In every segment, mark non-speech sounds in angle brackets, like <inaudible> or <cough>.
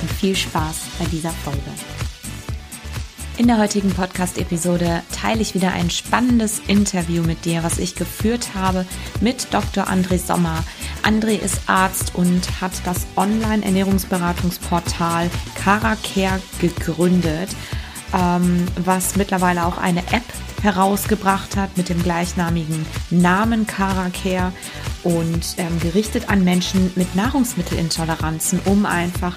und viel Spaß bei dieser Folge. In der heutigen Podcast-Episode teile ich wieder ein spannendes Interview mit dir, was ich geführt habe mit Dr. André Sommer. André ist Arzt und hat das Online-Ernährungsberatungsportal CaraCare gegründet, ähm, was mittlerweile auch eine App herausgebracht hat mit dem gleichnamigen Namen CaraCare und ähm, gerichtet an Menschen mit Nahrungsmittelintoleranzen, um einfach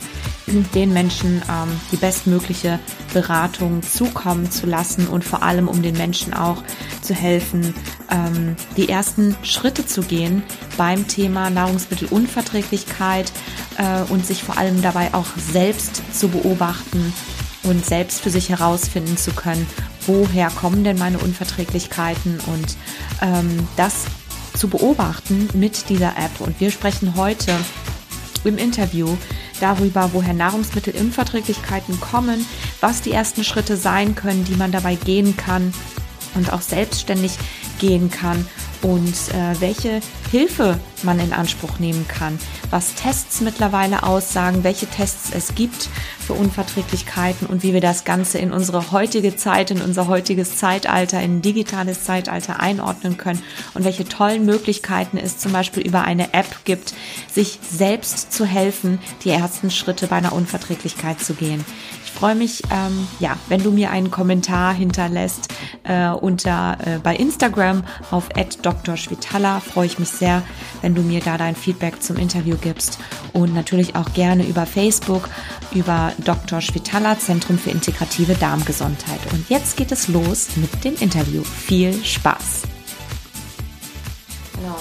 den Menschen ähm, die bestmögliche Beratung zukommen zu lassen und vor allem um den Menschen auch zu helfen, ähm, die ersten Schritte zu gehen beim Thema Nahrungsmittelunverträglichkeit äh, und sich vor allem dabei auch selbst zu beobachten und selbst für sich herausfinden zu können, woher kommen denn meine Unverträglichkeiten und ähm, das zu beobachten mit dieser App. Und wir sprechen heute im Interview darüber, woher Nahrungsmittelunverträglichkeiten kommen, was die ersten Schritte sein können, die man dabei gehen kann und auch selbstständig gehen kann und äh, welche Hilfe man in Anspruch nehmen kann, was Tests mittlerweile aussagen, welche Tests es gibt für Unverträglichkeiten und wie wir das Ganze in unsere heutige Zeit, in unser heutiges Zeitalter, in ein digitales Zeitalter einordnen können und welche tollen Möglichkeiten es zum Beispiel über eine App gibt, sich selbst zu helfen, die ersten Schritte bei einer Unverträglichkeit zu gehen. Ich freue mich, ähm, ja, wenn du mir einen Kommentar hinterlässt äh, unter äh, bei Instagram auf @drschwitala. Freue ich mich sehr, wenn du mir da dein Feedback zum Interview gibst und natürlich auch gerne über Facebook über Dr. Schwitala Zentrum für integrative Darmgesundheit. Und jetzt geht es los mit dem Interview. Viel Spaß. Genau.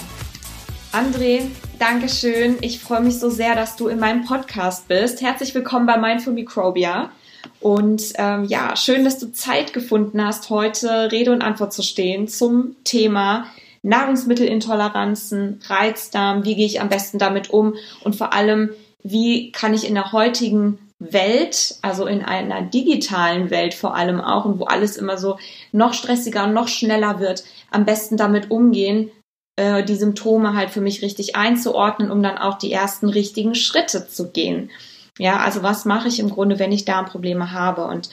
André, danke schön. Ich freue mich so sehr, dass du in meinem Podcast bist. Herzlich willkommen bei Mindful Microbia. Und ähm, ja, schön, dass du Zeit gefunden hast, heute Rede und Antwort zu stehen zum Thema Nahrungsmittelintoleranzen, Reizdarm, wie gehe ich am besten damit um und vor allem, wie kann ich in der heutigen Welt, also in einer digitalen Welt vor allem auch und wo alles immer so noch stressiger und noch schneller wird, am besten damit umgehen, äh, die Symptome halt für mich richtig einzuordnen, um dann auch die ersten richtigen Schritte zu gehen. Ja, also was mache ich im Grunde, wenn ich Darmprobleme habe? Und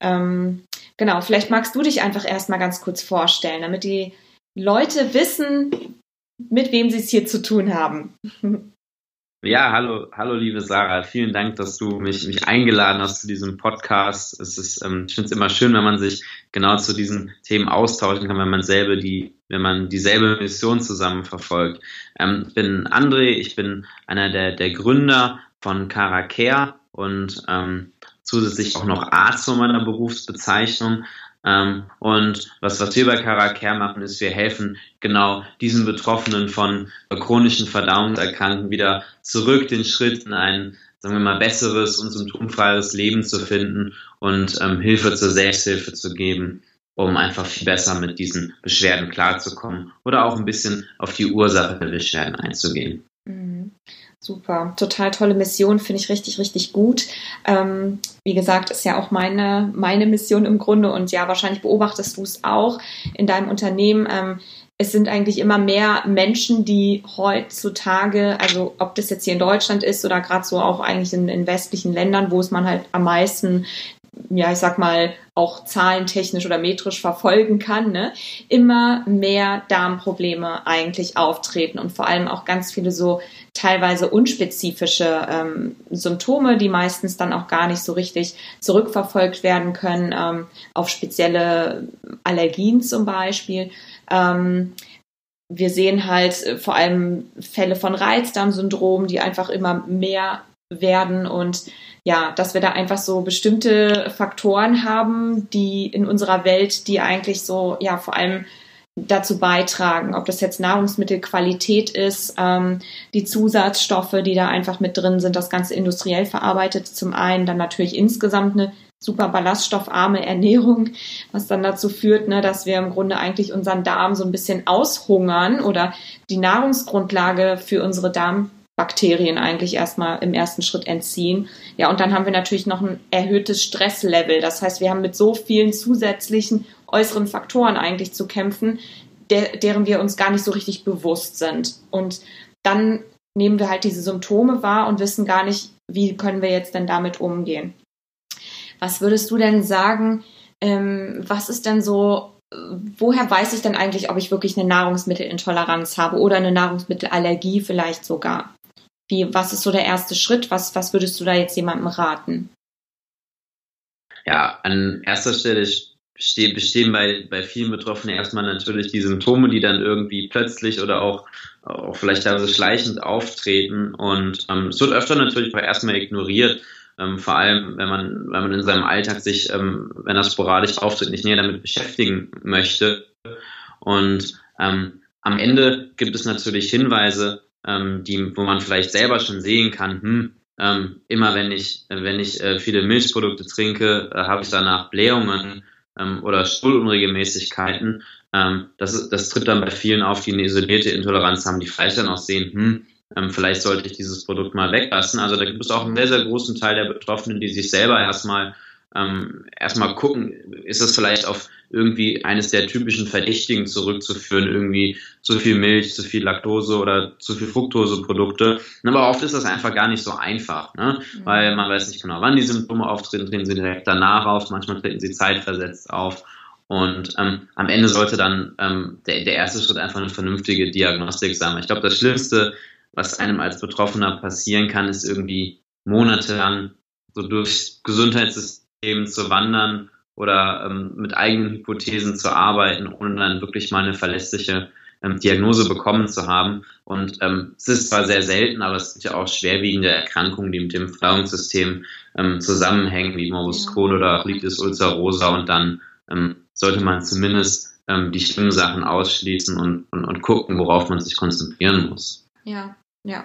ähm, genau, vielleicht magst du dich einfach erstmal ganz kurz vorstellen, damit die Leute wissen, mit wem sie es hier zu tun haben. Ja, hallo, hallo liebe Sarah. Vielen Dank, dass du mich, mich eingeladen hast zu diesem Podcast. Es ist, ähm, ich finde es immer schön, wenn man sich genau zu diesen Themen austauschen kann, wenn man selber die, wenn man dieselbe Mission zusammen verfolgt. Ähm, ich bin André, ich bin einer der, der Gründer von Caracare und ähm, zusätzlich auch noch Arzt von meiner Berufsbezeichnung. Ähm, und was, was wir bei Caracare machen, ist, wir helfen genau diesen Betroffenen von chronischen Verdauungserkrankungen wieder zurück den Schritt in ein, sagen wir mal, besseres und symptomfreies Leben zu finden und ähm, Hilfe zur Selbsthilfe zu geben, um einfach viel besser mit diesen Beschwerden klarzukommen oder auch ein bisschen auf die Ursache der Beschwerden einzugehen. Super, total tolle Mission, finde ich richtig, richtig gut. Ähm, wie gesagt, ist ja auch meine, meine Mission im Grunde und ja, wahrscheinlich beobachtest du es auch in deinem Unternehmen. Ähm, es sind eigentlich immer mehr Menschen, die heutzutage, also ob das jetzt hier in Deutschland ist oder gerade so auch eigentlich in, in westlichen Ländern, wo es man halt am meisten ja, ich sag mal, auch zahlentechnisch oder metrisch verfolgen kann, ne, immer mehr Darmprobleme eigentlich auftreten und vor allem auch ganz viele so teilweise unspezifische ähm, Symptome, die meistens dann auch gar nicht so richtig zurückverfolgt werden können ähm, auf spezielle Allergien zum Beispiel. Ähm, wir sehen halt äh, vor allem Fälle von Reizdarmsyndrom, die einfach immer mehr werden und ja, dass wir da einfach so bestimmte Faktoren haben, die in unserer Welt, die eigentlich so, ja, vor allem dazu beitragen, ob das jetzt Nahrungsmittelqualität ist, ähm, die Zusatzstoffe, die da einfach mit drin sind, das Ganze industriell verarbeitet zum einen, dann natürlich insgesamt eine super ballaststoffarme Ernährung, was dann dazu führt, ne, dass wir im Grunde eigentlich unseren Darm so ein bisschen aushungern oder die Nahrungsgrundlage für unsere Darmbakterien eigentlich erstmal im ersten Schritt entziehen. Ja, und dann haben wir natürlich noch ein erhöhtes Stresslevel. Das heißt, wir haben mit so vielen zusätzlichen äußeren Faktoren eigentlich zu kämpfen, der, deren wir uns gar nicht so richtig bewusst sind. Und dann nehmen wir halt diese Symptome wahr und wissen gar nicht, wie können wir jetzt denn damit umgehen. Was würdest du denn sagen, ähm, was ist denn so, woher weiß ich denn eigentlich, ob ich wirklich eine Nahrungsmittelintoleranz habe oder eine Nahrungsmittelallergie vielleicht sogar? Wie, was ist so der erste Schritt? Was, was würdest du da jetzt jemandem raten? Ja, an erster Stelle bestehen bei, bei vielen Betroffenen erstmal natürlich die Symptome, die dann irgendwie plötzlich oder auch, auch vielleicht also schleichend auftreten. Und ähm, es wird öfter natürlich auch erstmal ignoriert. Ähm, vor allem, wenn man, wenn man in seinem Alltag sich, ähm, wenn das sporadisch auftritt, nicht näher damit beschäftigen möchte. Und ähm, am Ende gibt es natürlich Hinweise, ähm, die, wo man vielleicht selber schon sehen kann, hm, ähm, immer wenn ich, wenn ich äh, viele Milchprodukte trinke, äh, habe ich danach Blähungen ähm, oder Stuhlunregelmäßigkeiten. Ähm, das, das tritt dann bei vielen auf, die eine isolierte Intoleranz haben, die vielleicht dann auch sehen, hm, ähm, vielleicht sollte ich dieses Produkt mal weglassen. Also da gibt es auch einen sehr, sehr großen Teil der Betroffenen, die sich selber erstmal ähm, erstmal gucken, ist das vielleicht auf irgendwie eines der typischen Verdächtigen zurückzuführen, irgendwie zu viel Milch, zu viel Laktose oder zu viel Fructoseprodukte. Aber oft ist das einfach gar nicht so einfach, ne? Mhm. weil man weiß nicht genau, wann die Symptome auftreten, treten sie direkt danach auf, manchmal treten sie zeitversetzt auf. Und ähm, am Ende sollte dann ähm, der, der erste Schritt einfach eine vernünftige Diagnostik sein. Ich glaube, das Schlimmste, was einem als Betroffener passieren kann, ist irgendwie monatelang so durchs Gesundheitssystem zu wandern oder ähm, mit eigenen Hypothesen zu arbeiten, ohne dann wirklich mal eine verlässliche ähm, Diagnose bekommen zu haben. Und ähm, es ist zwar sehr selten, aber es gibt ja auch schwerwiegende Erkrankungen, die mit dem Verdauungssystem ähm, zusammenhängen, wie Morbus Crohn oder Colitis ulcerosa. Und dann ähm, sollte man zumindest ähm, die schlimmen Sachen ausschließen und, und, und gucken, worauf man sich konzentrieren muss. Ja, ja,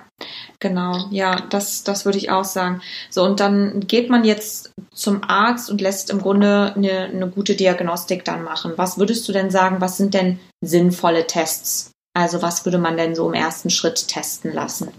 genau. Ja, das, das würde ich auch sagen. So, und dann geht man jetzt zum Arzt und lässt im Grunde eine, eine gute Diagnostik dann machen. Was würdest du denn sagen, was sind denn sinnvolle Tests? Also was würde man denn so im ersten Schritt testen lassen?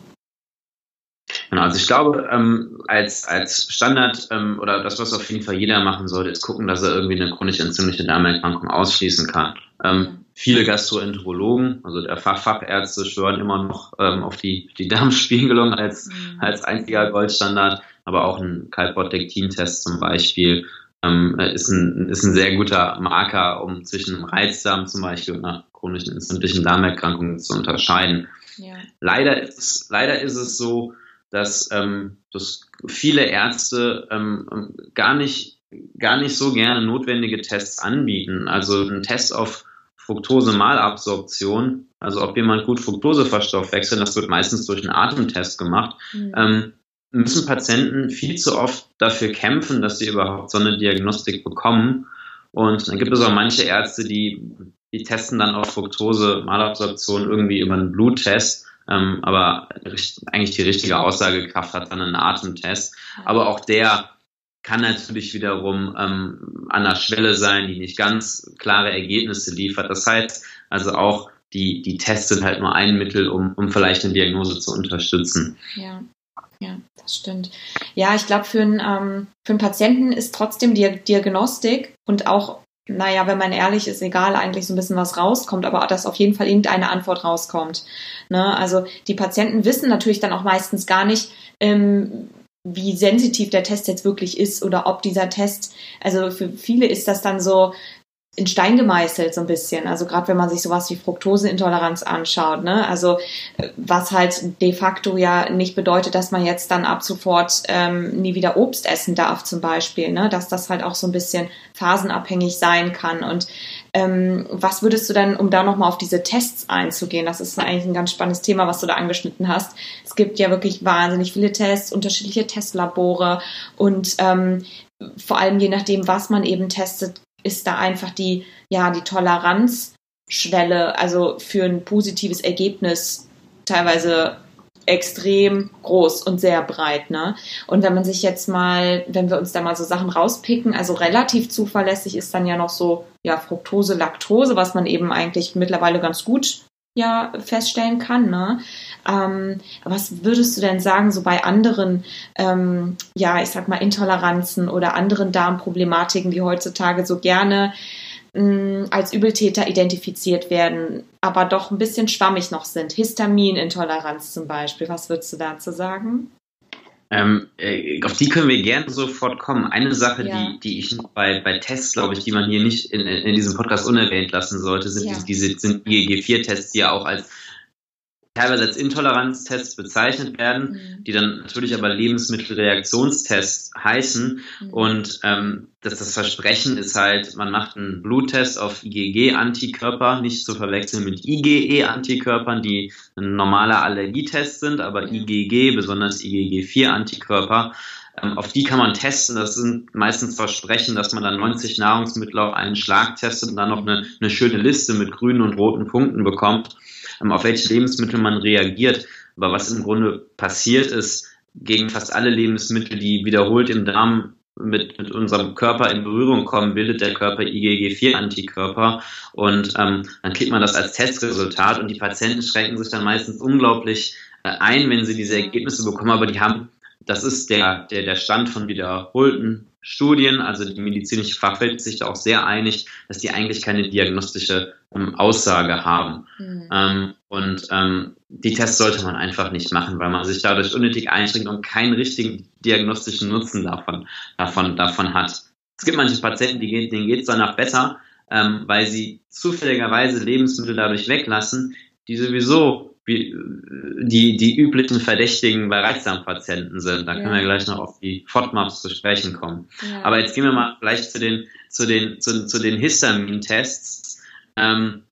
Genau, also ich glaube, ähm, als, als Standard ähm, oder das, was auf jeden Fall jeder machen sollte, ist gucken, dass er irgendwie eine chronisch entzündliche Darmerkrankung ausschließen kann. Ähm, viele Gastroenterologen, also der Fach Fachärzte, schwören immer noch ähm, auf die, die Darmspiegelung als, mhm. als einziger Goldstandard, aber auch ein Kalprotektin-Test zum Beispiel ähm, ist, ein, ist ein sehr guter Marker, um zwischen einem Reizdarm zum Beispiel und einer chronischen entzündlichen Darmerkrankung zu unterscheiden. Ja. Leider, ist es, leider ist es so, dass, ähm, dass viele Ärzte ähm, gar nicht gar nicht so gerne notwendige Tests anbieten. Also ein Test auf Fructose-Malabsorption, also ob jemand gut Fructose verstoffwechselt, das wird meistens durch einen Atemtest gemacht, mhm. ähm, müssen Patienten viel zu oft dafür kämpfen, dass sie überhaupt so eine Diagnostik bekommen. Und dann gibt es auch manche Ärzte, die, die testen dann auf Fructose-Malabsorption irgendwie über einen Bluttest. Ähm, aber eigentlich die richtige Aussagekraft hat dann ein Atemtest. Aber auch der kann natürlich wiederum ähm, an der Schwelle sein, die nicht ganz klare Ergebnisse liefert. Das heißt also auch, die, die Tests sind halt nur ein Mittel, um, um vielleicht eine Diagnose zu unterstützen. Ja. Ja, das stimmt. Ja, ich glaube, für, einen, ähm, für einen Patienten ist trotzdem die Diagnostik und auch, naja, wenn man ehrlich ist, egal eigentlich so ein bisschen was rauskommt, aber dass auf jeden Fall irgendeine Antwort rauskommt. Ne? Also die Patienten wissen natürlich dann auch meistens gar nicht, ähm, wie sensitiv der Test jetzt wirklich ist oder ob dieser Test, also für viele ist das dann so in Stein gemeißelt so ein bisschen. Also gerade wenn man sich sowas wie Fructoseintoleranz anschaut, ne? Also was halt de facto ja nicht bedeutet, dass man jetzt dann ab sofort ähm, nie wieder Obst essen darf zum Beispiel, ne? Dass das halt auch so ein bisschen phasenabhängig sein kann und ähm, was würdest du denn, um da nochmal auf diese Tests einzugehen, das ist eigentlich ein ganz spannendes Thema, was du da angeschnitten hast. Es gibt ja wirklich wahnsinnig viele Tests, unterschiedliche Testlabore und ähm, vor allem je nachdem, was man eben testet, ist da einfach die, ja, die Toleranz Schwelle, also für ein positives Ergebnis teilweise extrem groß und sehr breit, ne? Und wenn man sich jetzt mal, wenn wir uns da mal so Sachen rauspicken, also relativ zuverlässig ist dann ja noch so, ja, Fructose, Laktose, was man eben eigentlich mittlerweile ganz gut ja feststellen kann. Ne? Ähm, was würdest du denn sagen, so bei anderen, ähm, ja, ich sag mal, Intoleranzen oder anderen Darmproblematiken, die heutzutage so gerne mh, als Übeltäter identifiziert werden, aber doch ein bisschen schwammig noch sind? Histaminintoleranz zum Beispiel. Was würdest du dazu sagen? Ähm, äh, auf die können wir gerne sofort kommen. Eine Sache, ja. die, die ich bei, bei Tests, glaube ich, die man hier nicht in, in diesem Podcast unerwähnt lassen sollte, sind ja. diese sind IgG4-Tests, die ja auch als teilweise als Intoleranztests bezeichnet werden, mhm. die dann natürlich aber Lebensmittelreaktionstests heißen. Mhm. Und ähm, das, das Versprechen ist halt, man macht einen Bluttest auf IgG-Antikörper, nicht zu verwechseln mit IgE-Antikörpern, die ein normaler Allergietest sind, aber IgG, besonders IgG4-Antikörper, ähm, auf die kann man testen. Das sind meistens Versprechen, dass man dann 90 Nahrungsmittel auf einen Schlag testet und dann noch eine, eine schöne Liste mit grünen und roten Punkten bekommt. Ähm, auf welche Lebensmittel man reagiert. Aber was im Grunde passiert ist, gegen fast alle Lebensmittel, die wiederholt im Darm mit, mit unserem Körper in Berührung kommen, bildet der Körper IgG4-Antikörper und ähm, dann kriegt man das als Testresultat. Und die Patienten schränken sich dann meistens unglaublich äh, ein, wenn sie diese Ergebnisse bekommen, aber die haben, das ist der, der, der Stand von wiederholten Studien, also die medizinische Fachwelt ist sich da auch sehr einig, dass die eigentlich keine diagnostische ähm, Aussage haben. Mhm. Ähm, und ähm, die Tests sollte man einfach nicht machen, weil man sich dadurch unnötig einschränkt und keinen richtigen diagnostischen Nutzen davon, davon, davon hat. Es gibt manche Patienten, die, denen geht es danach besser, ähm, weil sie zufälligerweise Lebensmittel dadurch weglassen, die sowieso wie, die, die üblichen Verdächtigen bei Reizdarmpatienten sind. Da ja. können wir gleich noch auf die FODMAPs zu sprechen kommen. Ja. Aber jetzt gehen wir mal gleich zu den, zu den, zu, zu den Histamin-Tests. Ähm,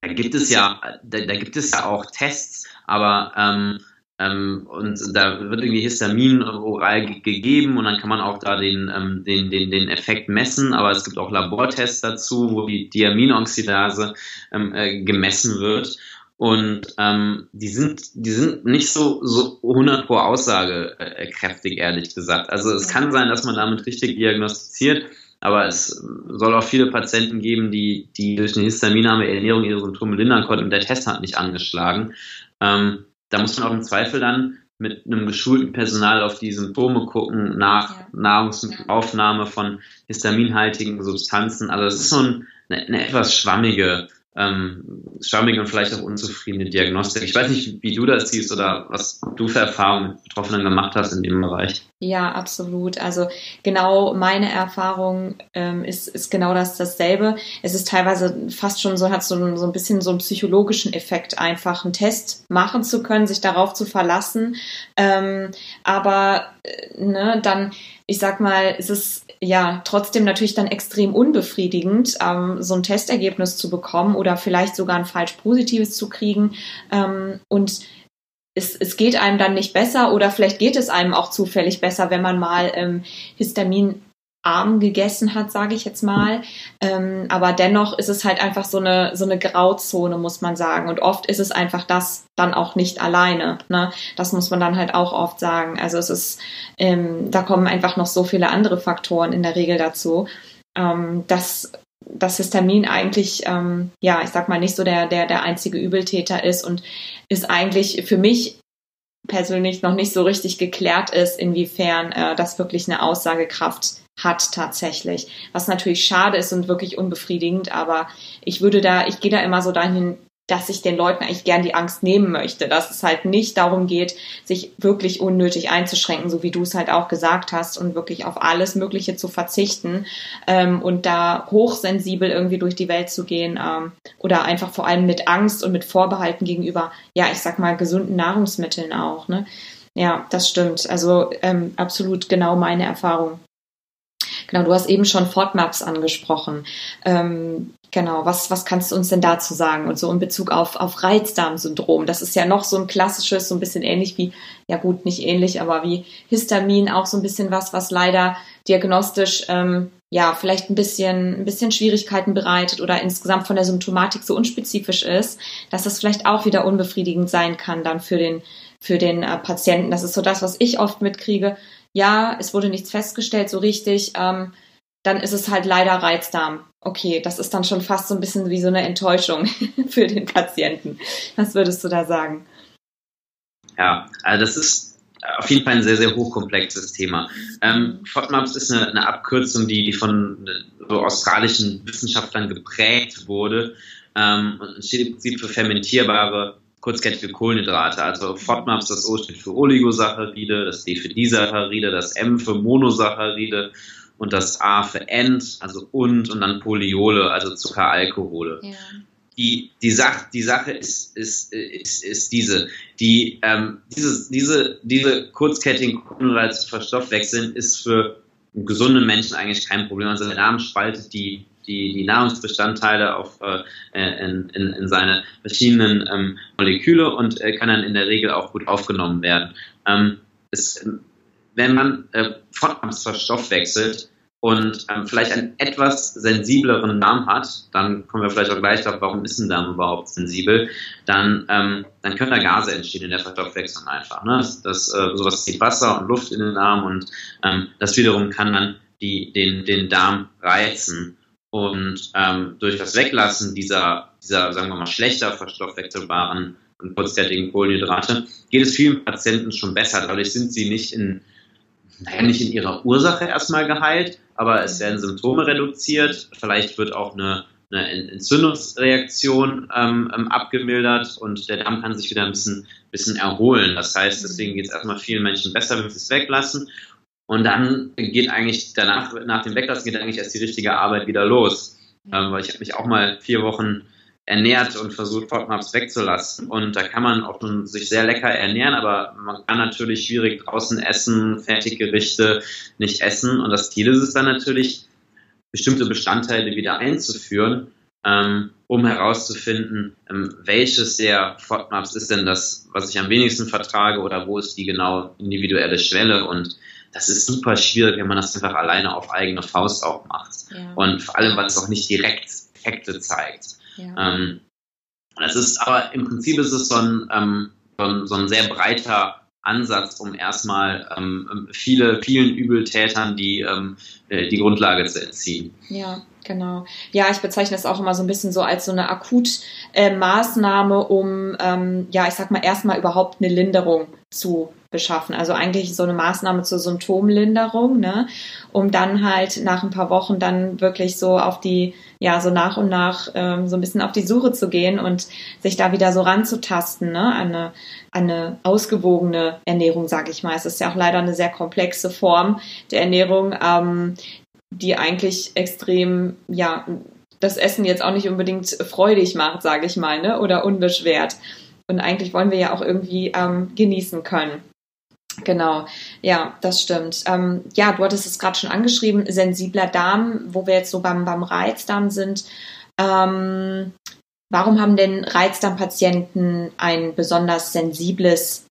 da, gibt es ja, da, da, gibt es ja auch Tests, aber ähm, ähm, und da wird irgendwie Histamin oral gegeben und dann kann man auch da den, ähm, den, den, den Effekt messen, aber es gibt auch Labortests dazu, wo die Diaminoxidase ähm, äh, gemessen wird. Und ähm, die sind, die sind nicht so, so 100 pro aussagekräftig, ehrlich gesagt. Also es kann sein, dass man damit richtig diagnostiziert, aber es soll auch viele Patienten geben, die, die durch eine histaminarme Ernährung ihre Symptome lindern konnten und der Test hat nicht angeschlagen. Ähm, da muss man auch im Zweifel dann mit einem geschulten Personal auf die Symptome gucken, nach ja. Nahrungsaufnahme von histaminhaltigen Substanzen. Also es ist so ein, eine, eine etwas schwammige ähm, schwammige und vielleicht auch unzufriedene Diagnostik. Ich weiß nicht, wie du das siehst oder was du für Erfahrungen mit Betroffenen gemacht hast in dem Bereich. Ja, absolut. Also genau meine Erfahrung ähm, ist, ist genau das dasselbe. Es ist teilweise fast schon so, hat so, so ein bisschen so einen psychologischen Effekt, einfach einen Test machen zu können, sich darauf zu verlassen. Ähm, aber äh, ne, dann, ich sag mal, ist es ja trotzdem natürlich dann extrem unbefriedigend, ähm, so ein Testergebnis zu bekommen oder vielleicht sogar ein falsch positives zu kriegen. Ähm, und es, es geht einem dann nicht besser oder vielleicht geht es einem auch zufällig besser, wenn man mal ähm, Histamin arm gegessen hat, sage ich jetzt mal. Ähm, aber dennoch ist es halt einfach so eine so eine Grauzone, muss man sagen. Und oft ist es einfach das dann auch nicht alleine. Ne? Das muss man dann halt auch oft sagen. Also es ist, ähm, da kommen einfach noch so viele andere Faktoren in der Regel dazu, ähm, dass das Histamin eigentlich, ähm, ja, ich sag mal, nicht so der, der, der einzige Übeltäter ist und ist eigentlich für mich persönlich noch nicht so richtig geklärt ist, inwiefern äh, das wirklich eine Aussagekraft hat tatsächlich. Was natürlich schade ist und wirklich unbefriedigend, aber ich würde da, ich gehe da immer so dahin, dass ich den Leuten eigentlich gern die Angst nehmen möchte, dass es halt nicht darum geht, sich wirklich unnötig einzuschränken, so wie du es halt auch gesagt hast, und wirklich auf alles Mögliche zu verzichten ähm, und da hochsensibel irgendwie durch die Welt zu gehen ähm, oder einfach vor allem mit Angst und mit Vorbehalten gegenüber, ja, ich sag mal, gesunden Nahrungsmitteln auch. Ne? Ja, das stimmt. Also ähm, absolut genau meine Erfahrung. Genau, du hast eben schon FODMAPs angesprochen. Ähm, genau, was, was kannst du uns denn dazu sagen? Und so in Bezug auf, auf Reizdarmsyndrom. Das ist ja noch so ein klassisches, so ein bisschen ähnlich wie, ja gut, nicht ähnlich, aber wie Histamin auch so ein bisschen was, was leider diagnostisch ähm, ja, vielleicht ein bisschen, ein bisschen Schwierigkeiten bereitet oder insgesamt von der Symptomatik so unspezifisch ist, dass das vielleicht auch wieder unbefriedigend sein kann dann für den, für den äh, Patienten. Das ist so das, was ich oft mitkriege. Ja, es wurde nichts festgestellt so richtig. Ähm, dann ist es halt leider Reizdarm. Okay, das ist dann schon fast so ein bisschen wie so eine Enttäuschung <laughs> für den Patienten. Was würdest du da sagen? Ja, also das ist auf jeden Fall ein sehr, sehr hochkomplexes Thema. Ähm, FODMAPs ist eine, eine, Abkürzung, die, die von so australischen Wissenschaftlern geprägt wurde ähm, und steht im Prinzip für fermentierbare kurzkettige Kohlenhydrate. Also FODMAPs, das O steht für Oligosaccharide, das D für Disaccharide, das M für Monosaccharide und das A für End, also und und dann Polyole, also Zuckeralkohole. Ja die, die, Sach, die Sache ist, ist, ist, ist diese. Die, ähm, dieses, diese, diese kurzkettigen Kohlenhydrate zu verstoffwechseln ist für einen gesunden Menschen eigentlich kein Problem. Also der Darm spaltet die, die, die Nahrungsbestandteile auf, äh, in, in, in seine verschiedenen ähm, Moleküle und äh, kann dann in der Regel auch gut aufgenommen werden. Ähm, es, wenn man äh, FODMAPs verstoffwechselt, und ähm, vielleicht einen etwas sensibleren Darm hat, dann kommen wir vielleicht auch gleich darauf, warum ist ein Darm überhaupt sensibel, dann, ähm, dann können da Gase entstehen in der Verstoffwechslung einfach. Ne? Das, das, äh, sowas wie Wasser und Luft in den Darm und ähm, das wiederum kann dann die, den, den Darm reizen. Und ähm, durch das Weglassen dieser, dieser, sagen wir mal, schlechter verstoffwechselbaren und kurzkettigen Kohlenhydrate geht es vielen Patienten schon besser. Dadurch sind sie nicht in naja, nicht in ihrer Ursache erstmal geheilt, aber es werden Symptome reduziert. Vielleicht wird auch eine, eine Entzündungsreaktion ähm, ähm, abgemildert und der Darm kann sich wieder ein bisschen, bisschen erholen. Das heißt, deswegen geht es erstmal vielen Menschen besser, wenn sie es weglassen. Und dann geht eigentlich danach, nach dem Weglassen geht eigentlich erst die richtige Arbeit wieder los. Ähm, weil ich habe mich auch mal vier Wochen ernährt und versucht, FODMAPs wegzulassen. Und da kann man auch schon sich sehr lecker ernähren, aber man kann natürlich schwierig draußen essen, Fertiggerichte nicht essen. Und das Ziel ist es dann natürlich, bestimmte Bestandteile wieder einzuführen, ähm, um herauszufinden, ähm, welches der FODMAPs ist denn das, was ich am wenigsten vertrage oder wo ist die genau individuelle Schwelle. Und das ist super schwierig, wenn man das einfach alleine auf eigene Faust auch macht. Ja. Und vor allem, weil es auch nicht direkt Effekte zeigt. Ja. Ähm, das ist aber im Prinzip ist es so ein, ähm, so ein, so ein sehr breiter Ansatz, um erstmal ähm, viele, vielen Übeltätern die, ähm, äh, die Grundlage zu entziehen. Ja, genau. Ja, ich bezeichne das auch immer so ein bisschen so als so eine Akutmaßnahme, äh, um, ähm, ja, ich sag mal, erstmal überhaupt eine Linderung zu beschaffen. Also eigentlich so eine Maßnahme zur Symptomlinderung, ne? um dann halt nach ein paar Wochen dann wirklich so auf die, ja, so nach und nach ähm, so ein bisschen auf die Suche zu gehen und sich da wieder so ranzutasten, ne? Eine, eine ausgewogene Ernährung, sage ich mal. Es ist ja auch leider eine sehr komplexe Form der Ernährung, ähm, die eigentlich extrem, ja, das Essen jetzt auch nicht unbedingt freudig macht, sage ich mal, ne? oder unbeschwert. Und eigentlich wollen wir ja auch irgendwie ähm, genießen können. Genau, ja, das stimmt. Ähm, ja, du hattest es gerade schon angeschrieben, sensibler Darm, wo wir jetzt so beim, beim Reizdarm sind. Ähm, warum haben denn Reizdarmpatienten ein besonders sensibles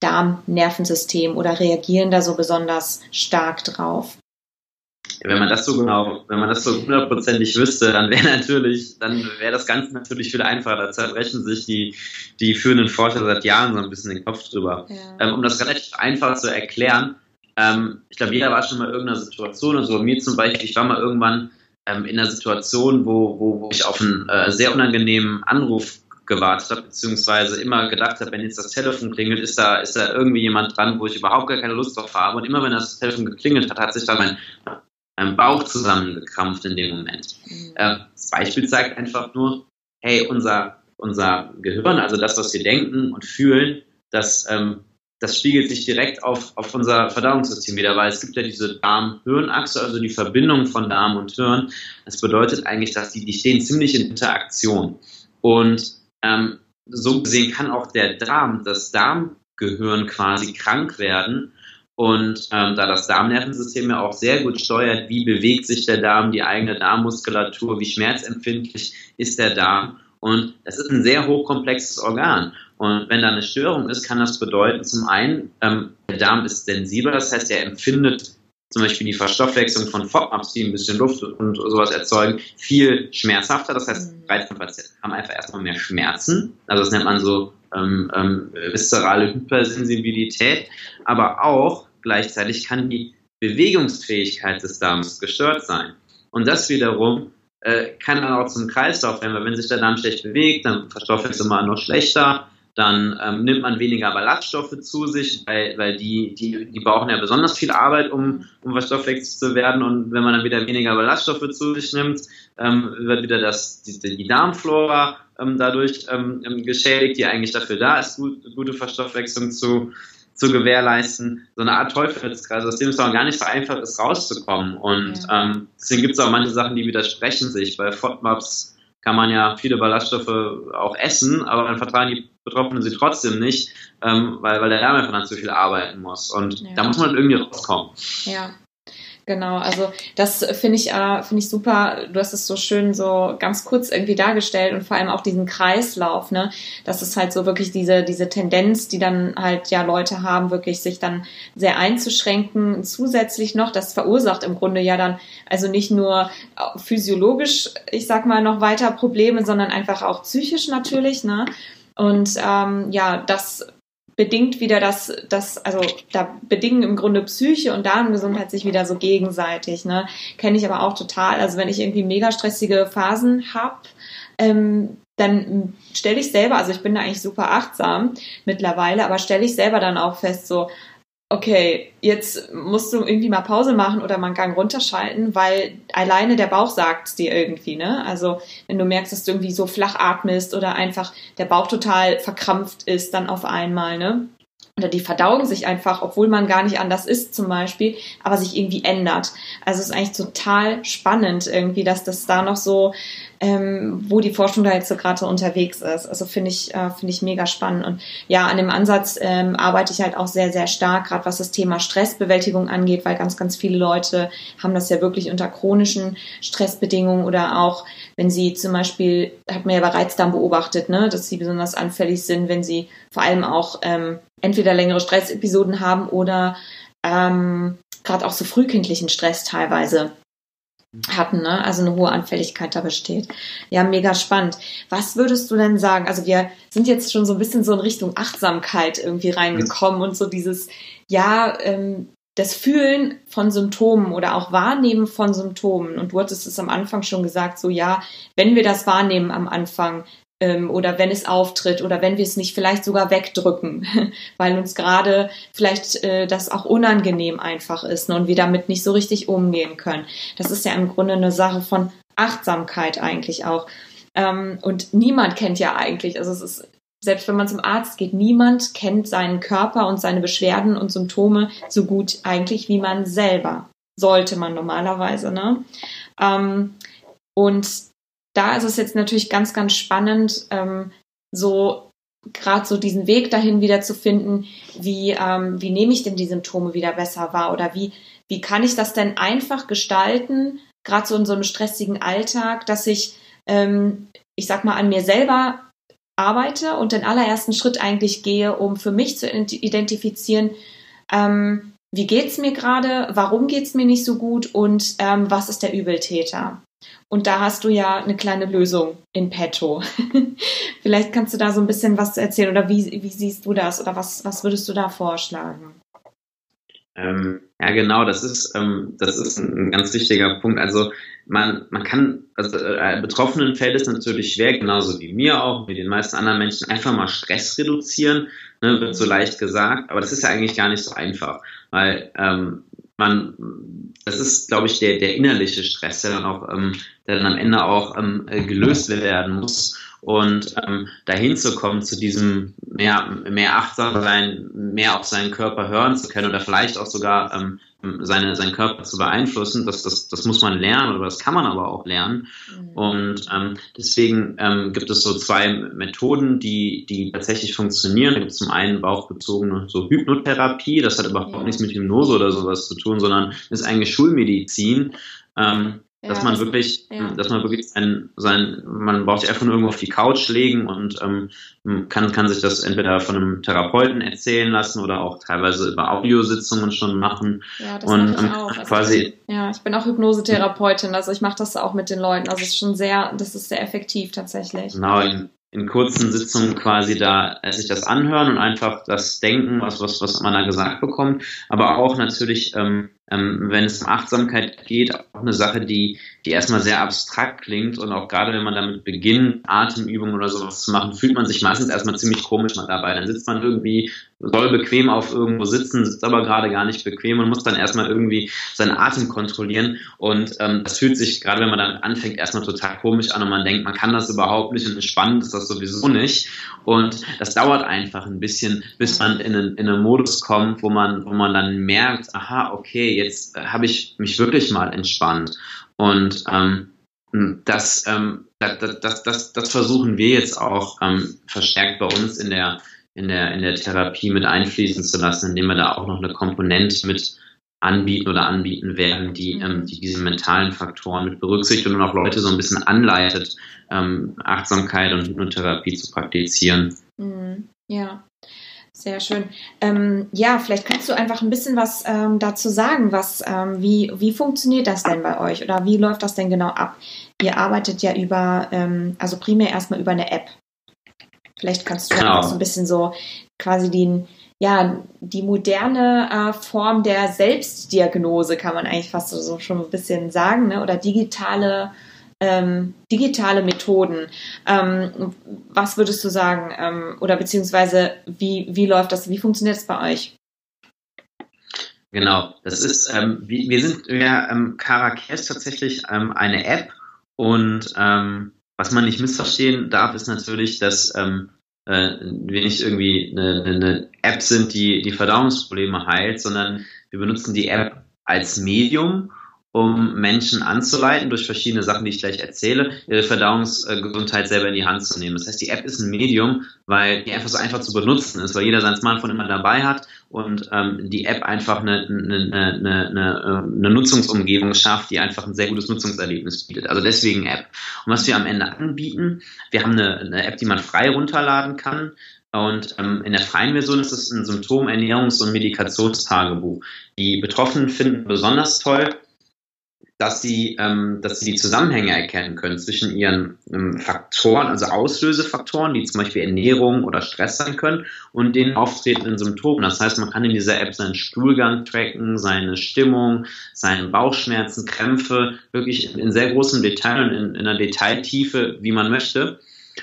Darmnervensystem oder reagieren da so besonders stark drauf? Wenn man das so genau, wenn man das so hundertprozentig wüsste, dann wäre natürlich, dann wäre das Ganze natürlich viel einfacher. Da zerbrechen sich die, die führenden Forscher seit Jahren so ein bisschen den Kopf drüber. Ja. Ähm, um das relativ einfach zu erklären, ähm, ich glaube, jeder war schon mal in irgendeiner Situation, und so mir zum Beispiel, ich war mal irgendwann ähm, in einer Situation, wo, wo, wo ich auf einen äh, sehr unangenehmen Anruf gewartet habe, beziehungsweise immer gedacht habe, wenn jetzt das Telefon klingelt, ist da, ist da irgendwie jemand dran, wo ich überhaupt gar keine Lust drauf habe. Und immer wenn das Telefon geklingelt hat, hat sich dann mein meinem Bauch zusammengekrampft in dem Moment. Mhm. Äh, das Beispiel zeigt einfach nur, hey, unser, unser Gehirn, also das, was wir denken und fühlen, das, ähm, das spiegelt sich direkt auf, auf unser Verdauungssystem wieder, weil es gibt ja diese Darm-Hirn-Achse, also die Verbindung von Darm und Hirn. Das bedeutet eigentlich, dass die, die stehen ziemlich in Interaktion. Und ähm, so gesehen kann auch der Darm, das Darmgehirn quasi krank werden, und ähm, da das Darmnervensystem ja auch sehr gut steuert, wie bewegt sich der Darm, die eigene Darmmuskulatur, wie schmerzempfindlich ist der Darm. Und das ist ein sehr hochkomplexes Organ. Und wenn da eine Störung ist, kann das bedeuten, zum einen, ähm, der Darm ist sensibel, das heißt, er empfindet zum Beispiel die Verstoffwechslung von FODMAPs, die ein bisschen Luft und sowas erzeugen, viel schmerzhafter. Das heißt, mhm. Reizpatienten haben einfach erstmal mehr Schmerzen. Also das nennt man so ähm, ähm, viszerale Hypersensibilität. Aber auch gleichzeitig kann die Bewegungsfähigkeit des Darms gestört sein. Und das wiederum äh, kann dann auch zum Kreislauf werden, weil wenn sich der Darm schlecht bewegt, dann verstoffwechselt man noch schlechter dann ähm, nimmt man weniger Ballaststoffe zu sich, weil, weil die, die, die brauchen ja besonders viel Arbeit, um, um verstoffwechselt zu werden. Und wenn man dann wieder weniger Ballaststoffe zu sich nimmt, ähm, wird wieder das, die, die Darmflora ähm, dadurch ähm, geschädigt, die eigentlich dafür da ist, gut, gute Verstoffwechslung zu, zu gewährleisten. So eine Art Teufelskreis, aus dem es auch gar nicht so einfach ist, rauszukommen. Und ja. ähm, deswegen gibt es auch manche Sachen, die widersprechen sich. Bei FODMAPs kann man ja viele Ballaststoffe auch essen, aber dann vertragen die Betroffenen sie trotzdem nicht, ähm, weil, weil der einfach dann zu viel arbeiten muss. Und ja. da muss man irgendwie rauskommen. Ja, Genau, also das finde ich, äh, finde ich super. Du hast es so schön so ganz kurz irgendwie dargestellt und vor allem auch diesen Kreislauf, ne? Das ist halt so wirklich diese, diese Tendenz, die dann halt ja Leute haben, wirklich sich dann sehr einzuschränken. Zusätzlich noch, das verursacht im Grunde ja dann also nicht nur physiologisch, ich sag mal, noch weiter Probleme, sondern einfach auch psychisch natürlich, ne? Und ähm, ja, das bedingt wieder das, das, also da bedingen im Grunde Psyche und Darmgesundheit sich wieder so gegenseitig. Ne? Kenne ich aber auch total. Also wenn ich irgendwie mega stressige Phasen habe, ähm, dann stelle ich selber, also ich bin da eigentlich super achtsam mittlerweile, aber stelle ich selber dann auch fest, so, okay, jetzt musst du irgendwie mal Pause machen oder mal einen Gang runterschalten, weil alleine der Bauch sagt dir irgendwie, ne? Also wenn du merkst, dass du irgendwie so flach atmest oder einfach der Bauch total verkrampft ist, dann auf einmal, ne? Oder die Verdauung sich einfach, obwohl man gar nicht anders isst zum Beispiel, aber sich irgendwie ändert. Also es ist eigentlich total spannend irgendwie, dass das da noch so ähm, wo die Forschung da jetzt so gerade unterwegs ist. Also finde ich, äh, finde ich mega spannend. Und ja, an dem Ansatz ähm, arbeite ich halt auch sehr, sehr stark, gerade was das Thema Stressbewältigung angeht, weil ganz, ganz viele Leute haben das ja wirklich unter chronischen Stressbedingungen oder auch, wenn sie zum Beispiel, hat man ja bei Reizdarm beobachtet, ne, dass sie besonders anfällig sind, wenn sie vor allem auch ähm, entweder längere Stressepisoden haben oder ähm, gerade auch so frühkindlichen Stress teilweise hatten, ne? also eine hohe Anfälligkeit da besteht. Ja, mega spannend. Was würdest du denn sagen? Also wir sind jetzt schon so ein bisschen so in Richtung Achtsamkeit irgendwie reingekommen und so dieses, ja, ähm, das Fühlen von Symptomen oder auch Wahrnehmen von Symptomen. Und du hattest es am Anfang schon gesagt, so ja, wenn wir das wahrnehmen am Anfang, ähm, oder wenn es auftritt oder wenn wir es nicht vielleicht sogar wegdrücken, <laughs> weil uns gerade vielleicht äh, das auch unangenehm einfach ist ne, und wir damit nicht so richtig umgehen können. Das ist ja im Grunde eine Sache von Achtsamkeit eigentlich auch. Ähm, und niemand kennt ja eigentlich, also es ist selbst wenn man zum Arzt geht, niemand kennt seinen Körper und seine Beschwerden und Symptome so gut eigentlich wie man selber. Sollte man normalerweise, ne? Ähm, und da ist es jetzt natürlich ganz, ganz spannend, ähm, so gerade so diesen Weg dahin wieder zu finden, wie, ähm, wie nehme ich denn die Symptome wieder besser wahr oder wie, wie kann ich das denn einfach gestalten, gerade so in so einem stressigen Alltag, dass ich, ähm, ich sag mal, an mir selber arbeite und den allerersten Schritt eigentlich gehe, um für mich zu identifizieren, ähm, wie geht's mir gerade, warum geht's mir nicht so gut und ähm, was ist der Übeltäter? Und da hast du ja eine kleine Lösung in petto. <laughs> Vielleicht kannst du da so ein bisschen was erzählen oder wie, wie siehst du das oder was, was würdest du da vorschlagen? Ähm, ja, genau, das ist, ähm, das ist ein ganz wichtiger Punkt. Also man, man kann, also äh, Betroffenen fällt es natürlich schwer, genauso wie mir auch, wie den meisten anderen Menschen, einfach mal Stress reduzieren, ne, wird so leicht gesagt, aber das ist ja eigentlich gar nicht so einfach, weil ähm, man, das ist, glaube ich, der, der innerliche Stress, der dann auch, ähm, der dann am Ende auch ähm, äh, gelöst werden muss. Und ähm, dahin zu kommen, zu diesem mehr, mehr achtsam sein, mehr auf seinen Körper hören zu können oder vielleicht auch sogar ähm, seine, seinen Körper zu beeinflussen, das, das, das muss man lernen oder das kann man aber auch lernen. Mhm. Und ähm, deswegen ähm, gibt es so zwei Methoden, die, die tatsächlich funktionieren. Da gibt es zum einen bauchbezogene so Hypnotherapie, das hat überhaupt ja. nichts mit Hypnose oder sowas zu tun, sondern ist eigentlich Schulmedizin. Ähm, Ja, dass man wirklich, ja. dass man wirklich sein, sein, man braucht sich einfach nur irgendwo auf die Couch legen und ähm, kann, kann sich das entweder von einem Therapeuten erzählen lassen oder auch teilweise über Audiositzungen schon machen. Ja, das und, mache ich ähm, auch. Also quasi, ja, ich bin auch Hypnosetherapeutin, also ich mache das auch mit den Leuten. Also es ist schon sehr, das ist sehr effektiv tatsächlich. Genau, in, in kurzen Sitzungen quasi da sich das anhören und einfach das Denken, was, was, was man da gesagt bekommt, aber auch natürlich ähm, ähm, wenn es um Achtsamkeit geht, auch eine Sache, die, die erstmal sehr abstrakt klingt und auch gerade wenn man damit beginnt, Atemübungen oder sowas zu machen, fühlt man sich meistens erstmal ziemlich komisch mal dabei. Dann sitzt man irgendwie, soll bequem auf irgendwo sitzen, sitzt aber gerade gar nicht bequem und muss dann erstmal irgendwie seinen Atem kontrollieren und ähm, das fühlt sich, gerade wenn man dann anfängt, erstmal total komisch an und man denkt, man kann das überhaupt nicht und spannend ist das sowieso nicht und das dauert einfach ein bisschen, bis man in einen, in einen Modus kommt, wo man, wo man dann merkt, aha, okay, jetzt äh, habe ich mich wirklich mal entspannt. Und ähm, das, ähm, das, das, das, das versuchen wir jetzt auch ähm, verstärkt bei uns in der, in, der, in der Therapie mit einfließen zu lassen, indem wir da auch noch eine Komponente mit anbieten oder anbieten werden, die, ähm, die diese mentalen Faktoren mit berücksichtigt und auch Leute so ein bisschen anleitet, ähm, Achtsamkeit und Hypnotherapie zu praktizieren. Mhm. Ja, sehr schön. Ähm, ja, vielleicht kannst du einfach ein bisschen was ähm, dazu sagen, was, ähm, wie, wie funktioniert das denn bei euch oder wie läuft das denn genau ab? Ihr arbeitet ja über, ähm, also primär erstmal über eine App. Vielleicht kannst du genau. so ein bisschen so quasi den, ja, die moderne äh, Form der Selbstdiagnose kann man eigentlich fast so schon ein bisschen sagen, ne? oder digitale ähm, digitale Methoden. Ähm, was würdest du sagen? Ähm, oder beziehungsweise wie, wie läuft das? Wie funktioniert es bei euch? Genau, das ist, ähm, wir, wir sind, wir, ähm, Caracares tatsächlich ähm, eine App und ähm, was man nicht missverstehen darf, ist natürlich, dass äh, wir nicht irgendwie eine, eine App sind, die die Verdauungsprobleme heilt, sondern wir benutzen die App als Medium um Menschen anzuleiten, durch verschiedene Sachen, die ich gleich erzähle, ihre Verdauungsgesundheit selber in die Hand zu nehmen. Das heißt, die App ist ein Medium, weil die einfach so einfach zu benutzen ist, weil jeder sein Smartphone immer dabei hat und ähm, die App einfach eine, eine, eine, eine, eine Nutzungsumgebung schafft, die einfach ein sehr gutes Nutzungserlebnis bietet. Also deswegen App. Und was wir am Ende anbieten, wir haben eine, eine App, die man frei runterladen kann. Und ähm, in der freien Version ist es ein Symptom-, Ernährungs- und Medikationstagebuch. Die Betroffenen finden besonders toll, dass sie, ähm, dass sie die Zusammenhänge erkennen können zwischen ihren ähm, Faktoren, also Auslösefaktoren, die zum Beispiel Ernährung oder Stress sein können, und den auftretenden Symptomen. Das heißt, man kann in dieser App seinen Stuhlgang tracken, seine Stimmung, seine Bauchschmerzen, Krämpfe, wirklich in sehr großem Detail und in, in einer Detailtiefe, wie man möchte.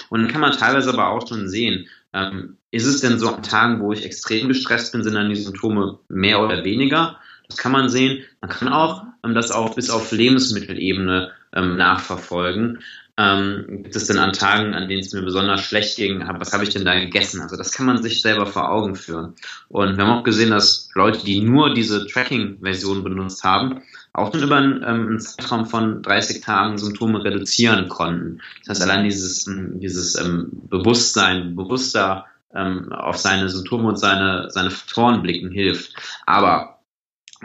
Und dann kann man teilweise aber auch schon sehen, ähm, ist es denn so an Tagen, wo ich extrem gestresst bin, sind dann die Symptome mehr oder weniger? Das kann man sehen. Man kann auch das auch bis auf Lebensmittelebene ähm, nachverfolgen. Ähm, gibt es denn an Tagen, an denen es mir besonders schlecht ging, was habe ich denn da gegessen? Also das kann man sich selber vor Augen führen. Und wir haben auch gesehen, dass Leute, die nur diese Tracking-Version benutzt haben, auch schon über einen, ähm, einen, Zeitraum von 30 Tagen Symptome reduzieren konnten. Das heißt, allein dieses, ähm, dieses ähm, Bewusstsein, bewusster ähm, auf seine Symptome und seine, seine Faktoren blicken hilft. Aber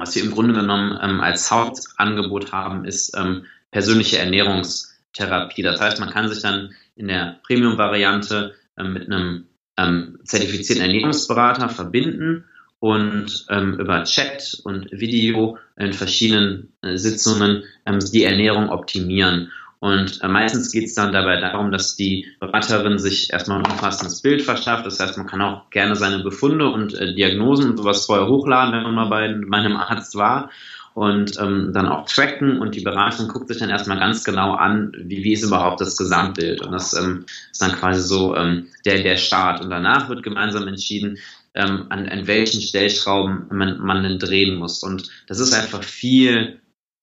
was wir im Grunde genommen ähm, als Hauptangebot haben, ist ähm, persönliche Ernährungstherapie. Das heißt, man kann sich dann in der Premium-Variante ähm, mit einem ähm, zertifizierten Ernährungsberater verbinden und ähm, über Chat und Video in verschiedenen äh, Sitzungen ähm, die Ernährung optimieren. Und äh, meistens geht es dann dabei darum, dass die Beraterin sich erstmal ein umfassendes Bild verschafft. Das heißt, man kann auch gerne seine Befunde und äh, Diagnosen und sowas vorher hochladen, wenn man mal bei meinem Arzt war. Und ähm, dann auch tracken und die Beratung guckt sich dann erstmal ganz genau an, wie, wie ist überhaupt das Gesamtbild. Und das ähm, ist dann quasi so ähm, der, der Start. Und danach wird gemeinsam entschieden, ähm, an, an welchen Stellschrauben man, man denn drehen muss. Und das ist einfach viel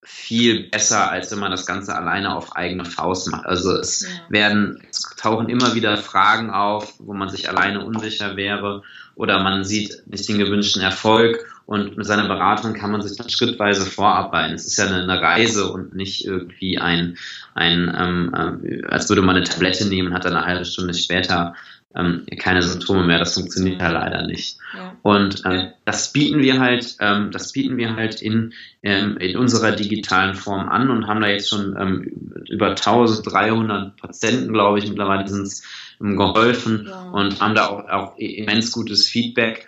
viel besser, als wenn man das Ganze alleine auf eigene Faust macht. Also es ja. werden, es tauchen immer wieder Fragen auf, wo man sich alleine unsicher wäre oder man sieht nicht den gewünschten Erfolg und mit seiner Beratung kann man sich dann schrittweise vorarbeiten. Es ist ja eine, eine Reise und nicht irgendwie ein, ein ähm, äh, als würde man eine Tablette nehmen, hat dann eine halbe Stunde später ähm, keine Symptome mehr. Das funktioniert ja leider nicht. Ja. Und ähm, das bieten wir halt, ähm, das bieten wir halt in, ähm, in unserer digitalen Form an und haben da jetzt schon ähm, über 1300 Patienten, glaube ich, mittlerweile sind es ähm, geholfen ja. und haben da auch, auch immens gutes Feedback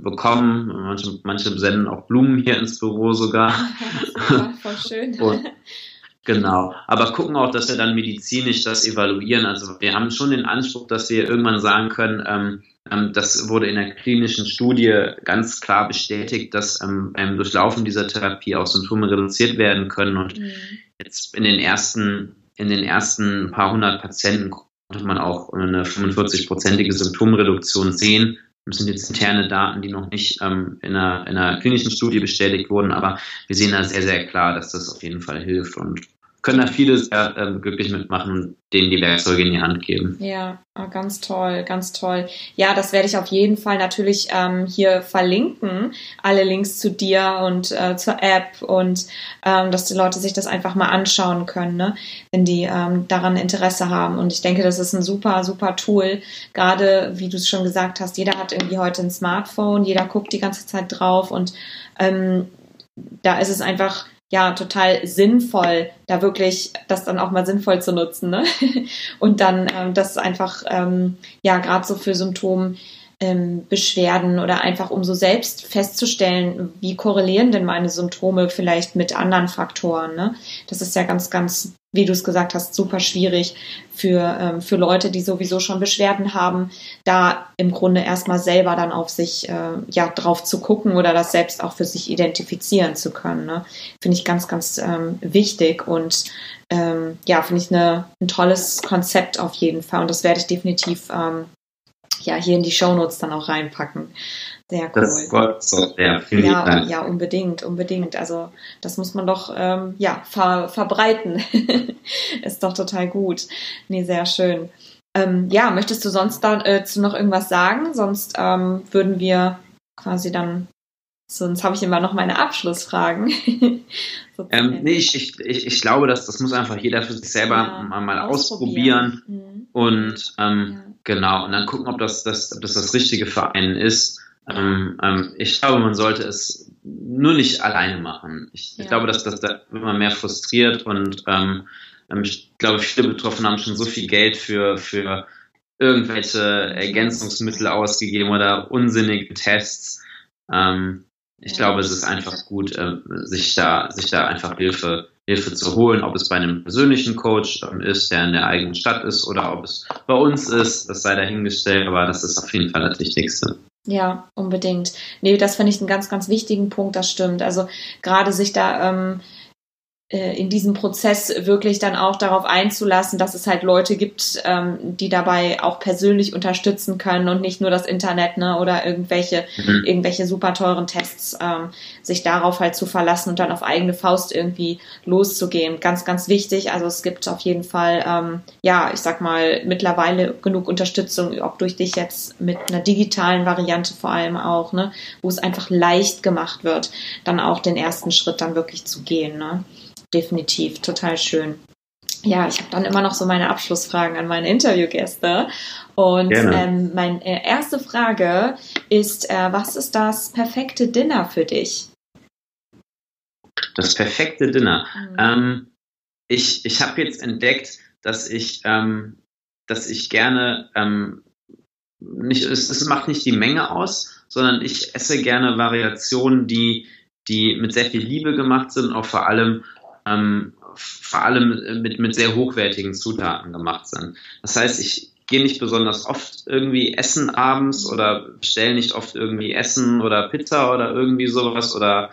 bekommen. Manche, manche senden auch Blumen hier ins Büro sogar. <laughs> Ja, voll schön. Und, Genau, aber gucken auch, dass wir dann medizinisch das evaluieren. Also wir haben schon den Anspruch, dass wir irgendwann sagen können, ähm, ähm, das wurde in der klinischen Studie ganz klar bestätigt, dass ähm, beim Durchlaufen dieser Therapie auch Symptome reduziert werden können. Und mhm. jetzt in den ersten, in den ersten paar hundert Patienten konnte man auch eine 45-prozentige Symptomreduktion sehen. Das sind jetzt interne Daten, die noch nicht ähm, in, einer, in einer klinischen Studie bestätigt wurden, aber wir sehen da sehr, sehr klar, dass das auf jeden Fall hilft und können da viele sehr äh, glücklich mitmachen und denen die Werkzeuge in die Hand geben. Ja, ah, ganz toll, ganz toll. Ja, das werde ich auf jeden Fall natürlich ähm, hier verlinken, alle Links zu dir und äh, zur App und ähm, dass die Leute sich das einfach mal anschauen können, ne? wenn die ähm, daran Interesse haben. Und ich denke, das ist ein super, super Tool. Gerade, wie du es schon gesagt hast, jeder hat irgendwie heute ein Smartphone, jeder guckt die ganze Zeit drauf und ähm, da ist es einfach ja total sinnvoll, da wirklich das dann auch mal sinnvoll zu nutzen. Ne? <laughs> Und dann ähm, das einfach ähm, ja gerade so für Symptom ähm, Beschwerden oder einfach um so selbst festzustellen, wie korrelieren denn meine Symptome vielleicht mit anderen Faktoren. Ne? Das ist ja ganz, ganz, wie du es gesagt hast, super schwierig für, ähm, für Leute, die sowieso schon Beschwerden haben, da im Grunde erstmal selber dann auf sich äh, ja drauf zu gucken oder das selbst auch für sich identifizieren zu können. Ne? Finde ich ganz, ganz ähm, wichtig und ähm, ja, finde ich eine, ein tolles Konzept auf jeden Fall und das werde ich definitiv ähm, ja hier in die Shownotes dann auch reinpacken. Sehr cool. Das Gott so, ja, ja, ja, unbedingt, unbedingt. Also das muss man doch ähm, ja ver verbreiten. <laughs> Ist doch total gut. Nee, sehr schön. Ähm, ja, möchtest du sonst dazu äh, noch irgendwas sagen? Sonst ähm, würden wir quasi dann Sonst habe ich immer noch meine Abschlussfragen. <laughs> ähm, nee, ich, ich, ich, glaube, dass das muss einfach jeder für sich selber ja, mal, mal ausprobieren. ausprobieren. Mhm. Und ähm, ja. genau, und dann gucken, ob das das, ob das, das Richtige für einen ist. Ähm, ähm, ich glaube, man sollte es nur nicht alleine machen. Ich, ja. ich glaube, dass das da immer mehr frustriert und ähm, ähm, ich glaube, viele Betroffene haben schon so viel Geld für, für irgendwelche Ergänzungsmittel ausgegeben oder unsinnige Tests. Ähm, ich glaube, es ist einfach gut, äh, sich da, sich da einfach Hilfe, Hilfe zu holen, ob es bei einem persönlichen Coach ähm, ist, der in der eigenen Stadt ist, oder ob es bei uns ist, das sei dahingestellt, aber das ist auf jeden Fall das Wichtigste. Ja, unbedingt. Nee, das finde ich einen ganz, ganz wichtigen Punkt, das stimmt. Also gerade sich da ähm, äh, in diesem Prozess wirklich dann auch darauf einzulassen, dass es halt Leute gibt, ähm, die dabei auch persönlich unterstützen können und nicht nur das Internet ne, oder irgendwelche mhm. irgendwelche super teuren Tests, ähm, sich darauf halt zu verlassen und dann auf eigene Faust irgendwie loszugehen. Ganz, ganz wichtig. Also es gibt auf jeden Fall, ähm, ja, ich sag mal, mittlerweile genug Unterstützung, ob durch dich jetzt mit einer digitalen Variante vor allem auch, ne, wo es einfach leicht gemacht wird, dann auch den ersten Schritt dann wirklich zu gehen. Ne definitiv total schön. Ja, ich habe dann immer noch so meine Abschlussfragen an meine Interviewgäste. Und ähm, meine äh, erste Frage ist, äh, was ist das perfekte Dinner für dich? Das perfekte Dinner. Mhm. Ähm, ich ich habe jetzt entdeckt, dass ich, ähm, dass ich gerne ähm, nicht, es, es macht nicht die Menge aus, sondern ich esse gerne Variationen, die, die mit sehr viel Liebe gemacht sind, auch vor allem ähm, vor allem mit, mit sehr hochwertigen Zutaten gemacht sind. Das heißt, ich gehe nicht besonders oft irgendwie essen abends oder bestelle nicht oft irgendwie Essen oder Pizza oder irgendwie sowas oder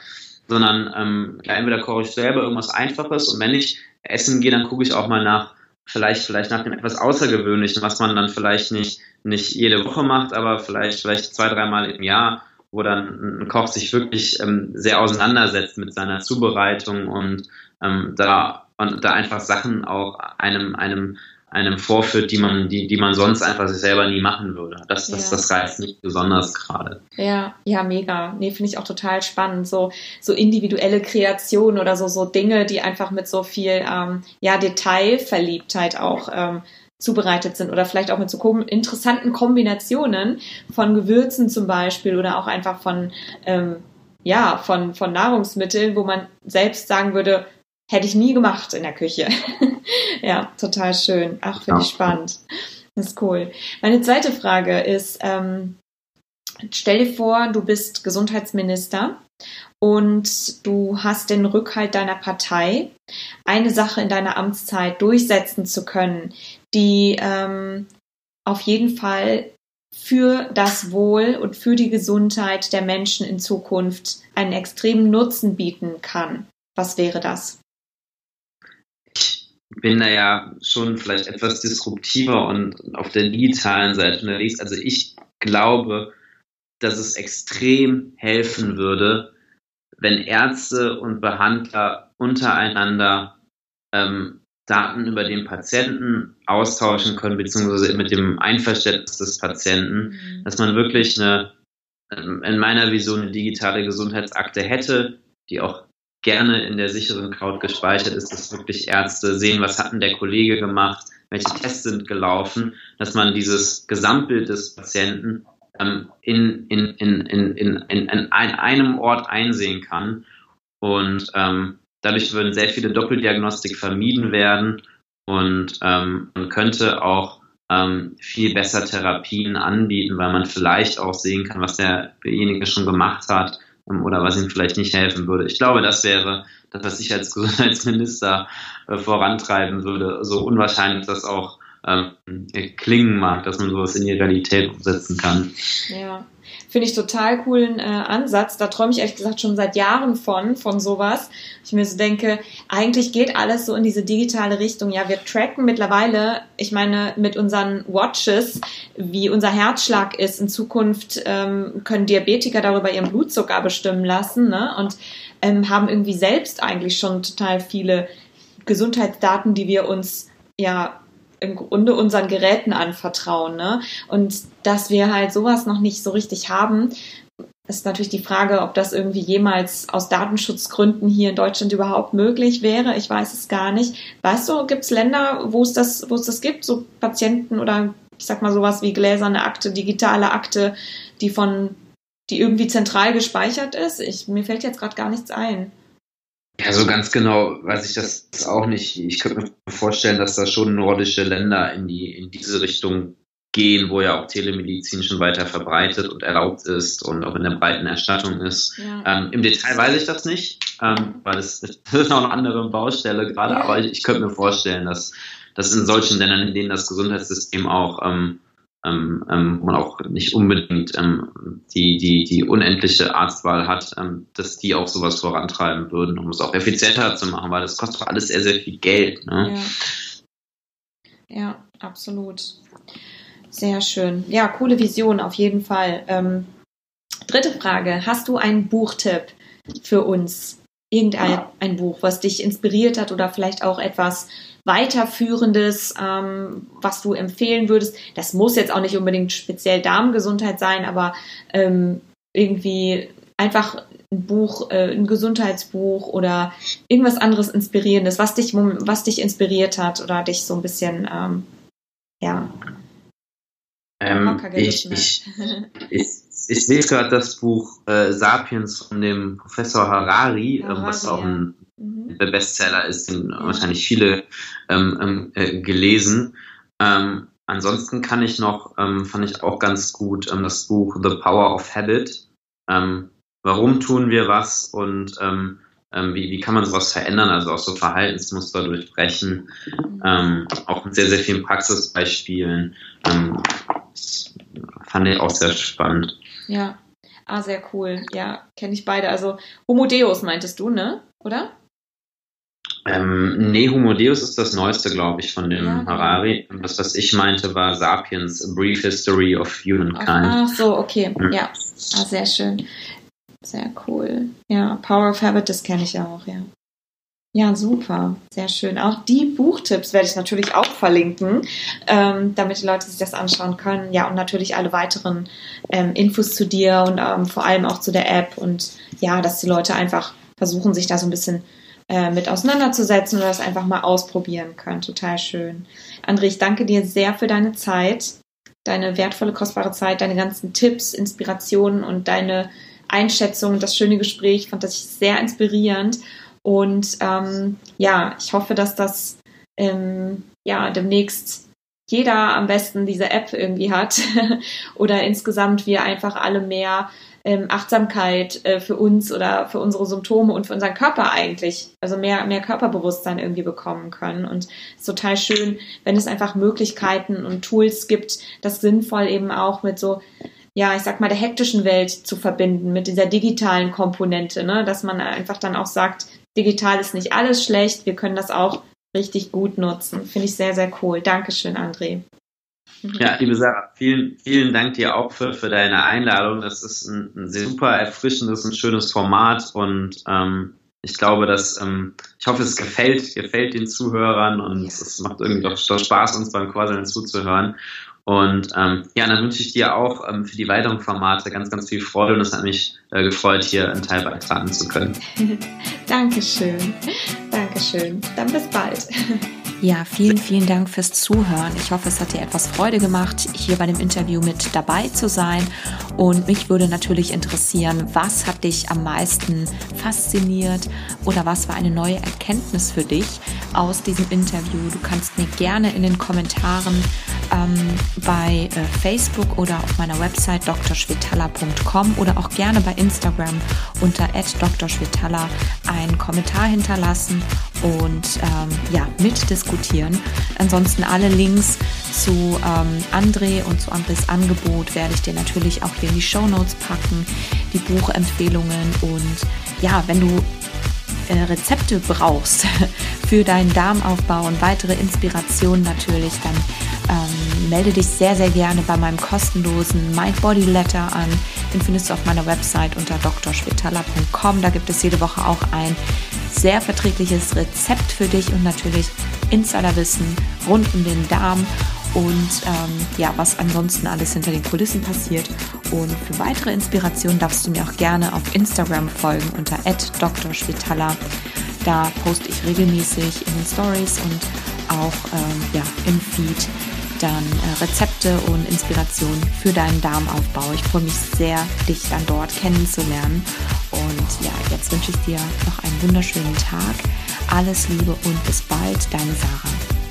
sondern ähm, entweder koche ich selber irgendwas Einfaches und wenn ich essen gehe, dann gucke ich auch mal nach vielleicht vielleicht nach dem etwas Außergewöhnlichen, was man dann vielleicht nicht nicht jede Woche macht, aber vielleicht vielleicht zwei dreimal im Jahr, wo dann ein Koch sich wirklich ähm, sehr auseinandersetzt mit seiner Zubereitung und ähm, da und da einfach Sachen auch einem einem einem vorführt, die man, die, die man sonst einfach sich selber nie machen würde. Das, das, ja. das reizt mich besonders gerade. Ja, ja, mega. Nee, finde ich auch total spannend. So, so individuelle Kreationen oder so, so Dinge, die einfach mit so viel, ähm, ja, Detailverliebtheit auch, ähm, zubereitet sind oder vielleicht auch mit so interessanten Kombinationen von Gewürzen zum Beispiel oder auch einfach von, ähm, ja, von, von Nahrungsmitteln, wo man selbst sagen würde, Hätte ich nie gemacht in der Küche. <laughs> ja, total schön. Ach, finde ich spannend. Das ist cool. Meine zweite Frage ist, ähm, stell dir vor, du bist Gesundheitsminister und du hast den Rückhalt deiner Partei, eine Sache in deiner Amtszeit durchsetzen zu können, die ähm, auf jeden Fall für das Wohl und für die Gesundheit der Menschen in Zukunft einen extremen Nutzen bieten kann. Was wäre das? Bin da ja schon vielleicht etwas disruptiver und auf der digitalen Seite unterwegs. Also ich glaube, dass es extrem helfen würde, wenn Ärzte und Behandler untereinander ähm, Daten über den Patienten austauschen können, beziehungsweise mit dem Einverständnis des Patienten, mhm. dass man wirklich eine, ähm, in meiner Vision eine digitale Gesundheitsakte hätte, die auch gerne in der sicheren Cloud gespeichert ist, dass wirklich Ärzte sehen, was hat denn der Kollege gemacht, welche Tests sind gelaufen, dass man dieses Gesamtbild des Patienten ähm, in, in, in, in, in, in, in einem Ort einsehen kann. Und ähm, dadurch würden sehr viele Doppeldiagnostik vermieden werden und ähm, man könnte auch ähm, viel besser Therapien anbieten, weil man vielleicht auch sehen kann, was derjenige schon gemacht hat oder was ihm vielleicht nicht helfen würde. Ich glaube, das wäre das, was ich als Gesundheitsminister äh, vorantreiben würde. So unwahrscheinlich das auch ähm, klingen mag, dass man sowas in die Realität umsetzen kann. Ja. Finde ich total coolen äh, Ansatz. Da träume ich ehrlich gesagt schon seit Jahren von, von sowas. Ich mir so denke, eigentlich geht alles so in diese digitale Richtung. Ja, wir tracken mittlerweile, ich meine, mit unseren Watches, wie unser Herzschlag ist. In Zukunft ähm, können Diabetiker darüber ihren Blutzucker bestimmen lassen ne? und ähm, haben irgendwie selbst eigentlich schon total viele Gesundheitsdaten, die wir uns ja im Grunde unseren Geräten anvertrauen. Ne? Und dass wir halt sowas noch nicht so richtig haben, ist natürlich die Frage, ob das irgendwie jemals aus Datenschutzgründen hier in Deutschland überhaupt möglich wäre. Ich weiß es gar nicht. Weißt du, gibt es Länder, wo es das, wo es das gibt, so Patienten oder ich sag mal sowas wie gläserne Akte, digitale Akte, die von, die irgendwie zentral gespeichert ist? Ich, mir fällt jetzt gerade gar nichts ein. Ja, so ganz genau weiß ich das auch nicht. Ich könnte mir vorstellen, dass da schon nordische Länder in die in diese Richtung gehen, wo ja auch Telemedizin schon weiter verbreitet und erlaubt ist und auch in der breiten Erstattung ist. Ja. Ähm, Im Detail weiß ich das nicht, ähm, weil es das <laughs> ist noch eine andere Baustelle gerade, ja. aber ich, ich, könnte mir vorstellen, dass, dass in solchen Ländern, in denen das Gesundheitssystem auch ähm, ähm, ähm, wo man auch nicht unbedingt ähm, die, die, die unendliche Arztwahl hat, ähm, dass die auch sowas vorantreiben würden, um es auch effizienter zu machen, weil das kostet doch alles sehr, sehr viel Geld. Ne? Ja. ja, absolut. Sehr schön. Ja, coole Vision auf jeden Fall. Ähm, dritte Frage. Hast du einen Buchtipp für uns? Irgendein ein Buch, was dich inspiriert hat oder vielleicht auch etwas, weiterführendes, ähm, was du empfehlen würdest? Das muss jetzt auch nicht unbedingt speziell Darmgesundheit sein, aber ähm, irgendwie einfach ein Buch, äh, ein Gesundheitsbuch oder irgendwas anderes Inspirierendes, was dich, was dich inspiriert hat oder dich so ein bisschen, ähm, ja. Ähm, ich, ich, ich, ich lese gerade das Buch äh, Sapiens von dem Professor Harari, Harari ähm, was auch ein mhm. Bestseller ist, den wahrscheinlich viele ähm, ähm, äh, gelesen. Ähm, ansonsten kann ich noch, ähm, fand ich auch ganz gut ähm, das Buch The Power of Habit. Ähm, warum tun wir was und wie, wie kann man sowas verändern, also auch so Verhaltensmuster durchbrechen, auch mit sehr, sehr vielen Praxisbeispielen. Ähm, fand ich auch sehr spannend. Ja, ah, sehr cool. Ja, kenne ich beide. Also Homo Deus meintest du, ne? Oder? Ähm, nee, Homo Deus ist das neueste, glaube ich, von dem ja. Harari. Das, was ich meinte, war Sapiens, A Brief History of Humankind. Ach so, okay. Mhm. Ja, ah, sehr schön. Sehr cool. Ja, Power of Habit, das kenne ich auch, ja. Ja, super. Sehr schön. Auch die Buchtipps werde ich natürlich auch verlinken, ähm, damit die Leute sich das anschauen können. Ja, und natürlich alle weiteren ähm, Infos zu dir und ähm, vor allem auch zu der App und ja, dass die Leute einfach versuchen, sich da so ein bisschen äh, mit auseinanderzusetzen oder das einfach mal ausprobieren können. Total schön. André, ich danke dir sehr für deine Zeit, deine wertvolle, kostbare Zeit, deine ganzen Tipps, Inspirationen und deine Einschätzung, das schöne Gespräch. Ich fand das sehr inspirierend. Und ähm, ja, ich hoffe, dass das ähm, ja demnächst jeder am besten diese App irgendwie hat <laughs> oder insgesamt wir einfach alle mehr ähm, Achtsamkeit äh, für uns oder für unsere Symptome und für unseren Körper eigentlich, also mehr, mehr Körperbewusstsein irgendwie bekommen können. Und es ist total schön, wenn es einfach Möglichkeiten und Tools gibt, das sinnvoll eben auch mit so ja, ich sag mal, der hektischen Welt zu verbinden, mit dieser digitalen Komponente, ne? dass man einfach dann auch sagt, digital ist nicht alles schlecht, wir können das auch richtig gut nutzen. Finde ich sehr, sehr cool. Dankeschön, André. Ja, liebe Sarah, vielen, vielen Dank dir auch für, für deine Einladung. Das ist ein, ein super erfrischendes und schönes Format und ähm, ich glaube, dass ähm, ich hoffe, es gefällt, gefällt den Zuhörern und yes. es macht irgendwie doch, doch Spaß, uns beim Quasseln zuzuhören. Und ähm, ja, dann wünsche ich dir auch ähm, für die weiteren Formate ganz, ganz viel Freude und es hat mich äh, gefreut, hier einen Teil beitragen zu können. <laughs> Dankeschön. Dankeschön. Dann bis bald. Ja, vielen, vielen Dank fürs Zuhören. Ich hoffe, es hat dir etwas Freude gemacht, hier bei dem Interview mit dabei zu sein. Und mich würde natürlich interessieren, was hat dich am meisten fasziniert oder was war eine neue Erkenntnis für dich aus diesem Interview? Du kannst mir gerne in den Kommentaren ähm, bei äh, Facebook oder auf meiner Website drschwetala.com oder auch gerne bei Instagram unter drschwetala einen Kommentar hinterlassen und ähm, ja, mitdiskutieren. Ansonsten alle Links zu ähm, André und zu Andres Angebot werde ich dir natürlich auch hier in die Show Notes packen, die Buchempfehlungen und ja, wenn du äh, Rezepte brauchst <laughs> für deinen Darmaufbau und weitere Inspirationen natürlich, dann ähm, melde dich sehr, sehr gerne bei meinem kostenlosen Mind Body Letter an. Den findest du auf meiner Website unter drschwetala.com. Da gibt es jede Woche auch ein sehr verträgliches Rezept für dich und natürlich Insiderwissen rund um den Darm und ähm, ja, was ansonsten alles hinter den Kulissen passiert. Und für weitere Inspirationen darfst du mir auch gerne auf Instagram folgen unter @drschwetala. Da poste ich regelmäßig in den Stories und auch ähm, ja, im Feed dann äh, Rezepte und Inspirationen für deinen Darmaufbau. Ich freue mich sehr, dich dann dort kennenzulernen. Und ja, jetzt wünsche ich dir noch einen wunderschönen Tag. Alles Liebe und bis bald, deine Sarah.